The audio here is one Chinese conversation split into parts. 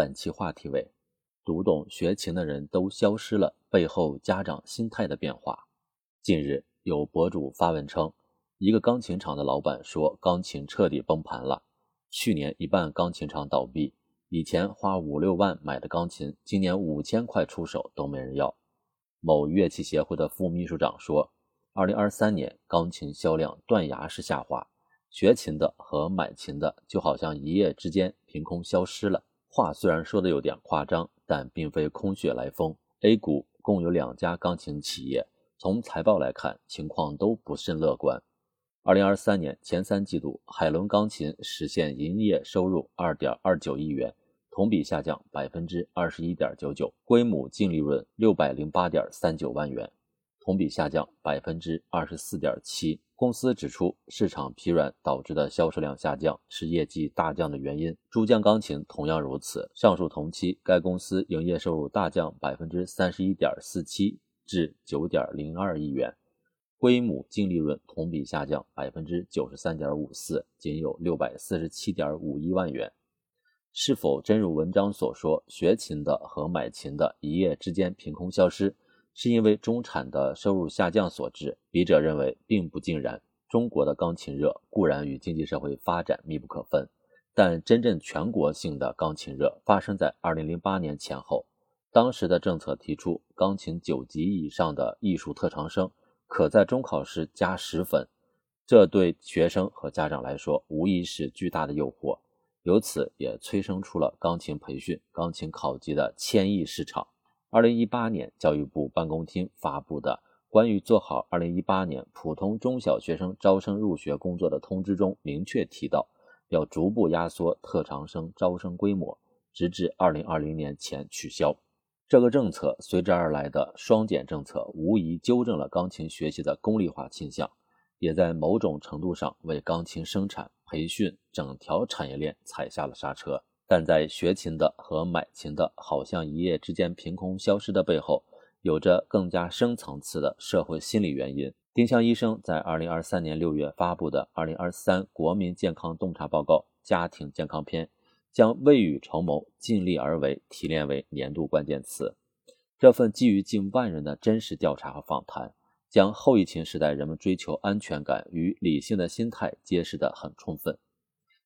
本期话题为：读懂学琴的人都消失了，背后家长心态的变化。近日，有博主发文称，一个钢琴厂的老板说，钢琴彻底崩盘了。去年一半钢琴厂倒闭，以前花五六万买的钢琴，今年五千块出手都没人要。某乐器协会的副秘书长说，二零二三年钢琴销量断崖式下滑。学琴的和买琴的就好像一夜之间凭空消失了。话虽然说的有点夸张，但并非空穴来风。A 股共有两家钢琴企业，从财报来看，情况都不甚乐观。二零二三年前三季度，海伦钢琴实现营业收入二点二九亿元，同比下降百分之二十一点九九，归母净利润六百零八点三九万元，同比下降百分之二十四点七。公司指出，市场疲软导致的销售量下降是业绩大降的原因。珠江钢琴同样如此。上述同期，该公司营业收入大降百分之三十一点四七，至九点零二亿元，规模净利润同比下降百分之九十三点五四，仅有六百四十七点五一万元。是否真如文章所说，学琴的和买琴的一夜之间凭空消失？是因为中产的收入下降所致。笔者认为并不尽然。中国的钢琴热固然与经济社会发展密不可分，但真正全国性的钢琴热发生在2008年前后。当时的政策提出，钢琴九级以上的艺术特长生可在中考时加十分，这对学生和家长来说无疑是巨大的诱惑，由此也催生出了钢琴培训、钢琴考级的千亿市场。二零一八年，教育部办公厅发布的关于做好二零一八年普通中小学生招生入学工作的通知中明确提到，要逐步压缩特长生招生规模，直至二零二零年前取消。这个政策随之而来的双减政策，无疑纠正了钢琴学习的功利化倾向，也在某种程度上为钢琴生产、培训整条产业链踩下了刹车。但在学琴的和买琴的好像一夜之间凭空消失的背后，有着更加深层次的社会心理原因。丁香医生在二零二三年六月发布的《二零二三国民健康洞察报告——家庭健康篇》，将未雨绸缪、尽力而为提炼为年度关键词。这份基于近万人的真实调查和访谈，将后疫情时代人们追求安全感与理性的心态揭示得很充分。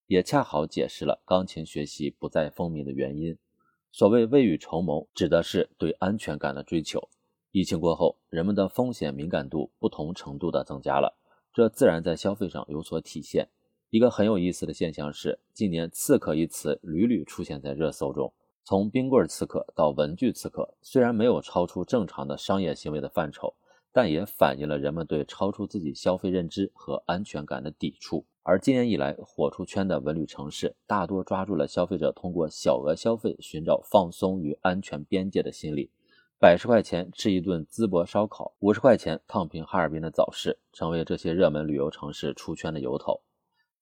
也恰好解释了钢琴学习不再风靡的原因。所谓未雨绸缪，指的是对安全感的追求。疫情过后，人们的风险敏感度不同程度的增加了，这自然在消费上有所体现。一个很有意思的现象是，近年“刺客”一词屡屡出现在热搜中。从冰棍刺客到文具刺客，虽然没有超出正常的商业行为的范畴，但也反映了人们对超出自己消费认知和安全感的抵触。而今年以来火出圈的文旅城市，大多抓住了消费者通过小额消费寻找放松与安全边界的心理。百十块钱吃一顿淄博烧烤，五十块钱烫平哈尔滨的早市，成为这些热门旅游城市出圈的由头。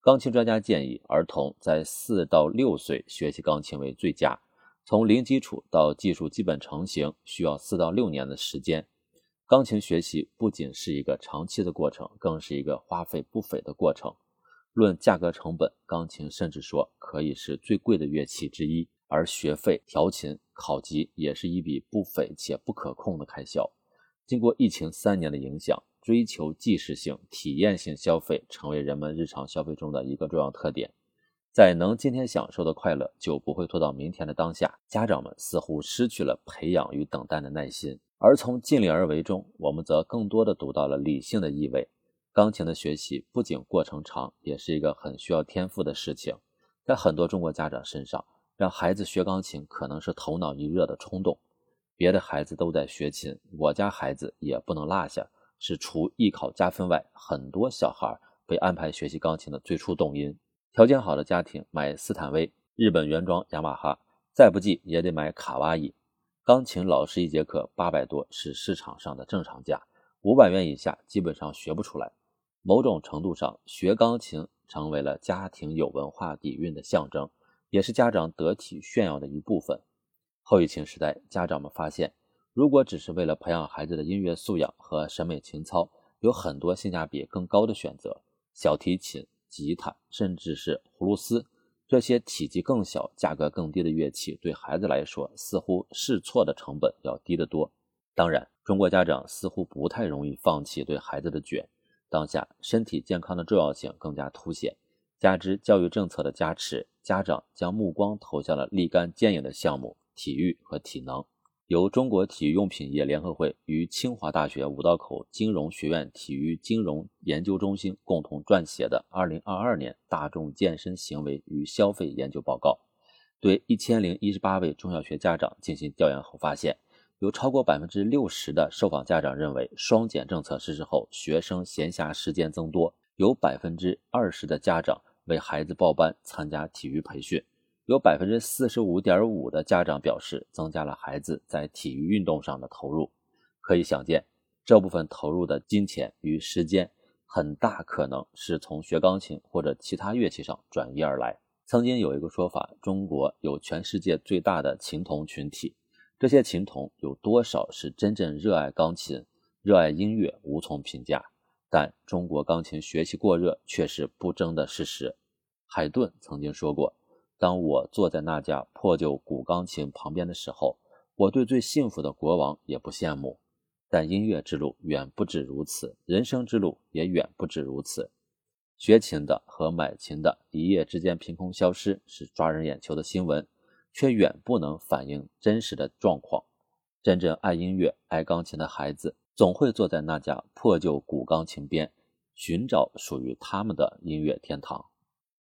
钢琴专家建议，儿童在四到六岁学习钢琴为最佳。从零基础到技术基本成型，需要四到六年的时间。钢琴学习不仅是一个长期的过程，更是一个花费不菲的过程。论价格成本，钢琴甚至说可以是最贵的乐器之一，而学费、调琴、考级也是一笔不菲且不可控的开销。经过疫情三年的影响，追求即时性、体验性消费成为人们日常消费中的一个重要特点。在能今天享受的快乐就不会拖到明天的当下，家长们似乎失去了培养与等待的耐心。而从尽力而为中，我们则更多的读到了理性的意味。钢琴的学习不仅过程长，也是一个很需要天赋的事情。在很多中国家长身上，让孩子学钢琴可能是头脑一热的冲动。别的孩子都在学琴，我家孩子也不能落下，是除艺考加分外，很多小孩被安排学习钢琴的最初动因。条件好的家庭买斯坦威、日本原装雅马哈，再不济也得买卡哇伊。钢琴老师一节课八百多是市场上的正常价，五百元以下基本上学不出来。某种程度上，学钢琴成为了家庭有文化底蕴的象征，也是家长得体炫耀的一部分。后疫情时代，家长们发现，如果只是为了培养孩子的音乐素养和审美情操，有很多性价比更高的选择：小提琴、吉他，甚至是葫芦丝。这些体积更小、价格更低的乐器，对孩子来说，似乎试错的成本要低得多。当然，中国家长似乎不太容易放弃对孩子的卷。当下，身体健康的重要性更加凸显，加之教育政策的加持，家长将目光投向了立竿见影的项目——体育和体能。由中国体育用品业联合会与清华大学五道口金融学院体育金融研究中心共同撰写的《二零二二年大众健身行为与消费研究报告》，对一千零一十八位中小学家长进行调研后发现，有超过百分之六十的受访家长认为，双减政策实施后，学生闲暇时间增多；有百分之二十的家长为孩子报班参加体育培训。有百分之四十五点五的家长表示，增加了孩子在体育运动上的投入。可以想见，这部分投入的金钱与时间，很大可能是从学钢琴或者其他乐器上转移而来。曾经有一个说法，中国有全世界最大的琴童群体，这些琴童有多少是真正热爱钢琴、热爱音乐，无从评价。但中国钢琴学习过热却是不争的事实。海顿曾经说过。当我坐在那架破旧古钢琴旁边的时候，我对最幸福的国王也不羡慕。但音乐之路远不止如此，人生之路也远不止如此。学琴的和买琴的一夜之间凭空消失，是抓人眼球的新闻，却远不能反映真实的状况。真正爱音乐、爱钢琴的孩子，总会坐在那架破旧古钢琴边，寻找属于他们的音乐天堂。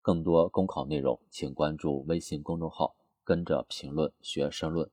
更多公考内容，请关注微信公众号“跟着评论学申论”。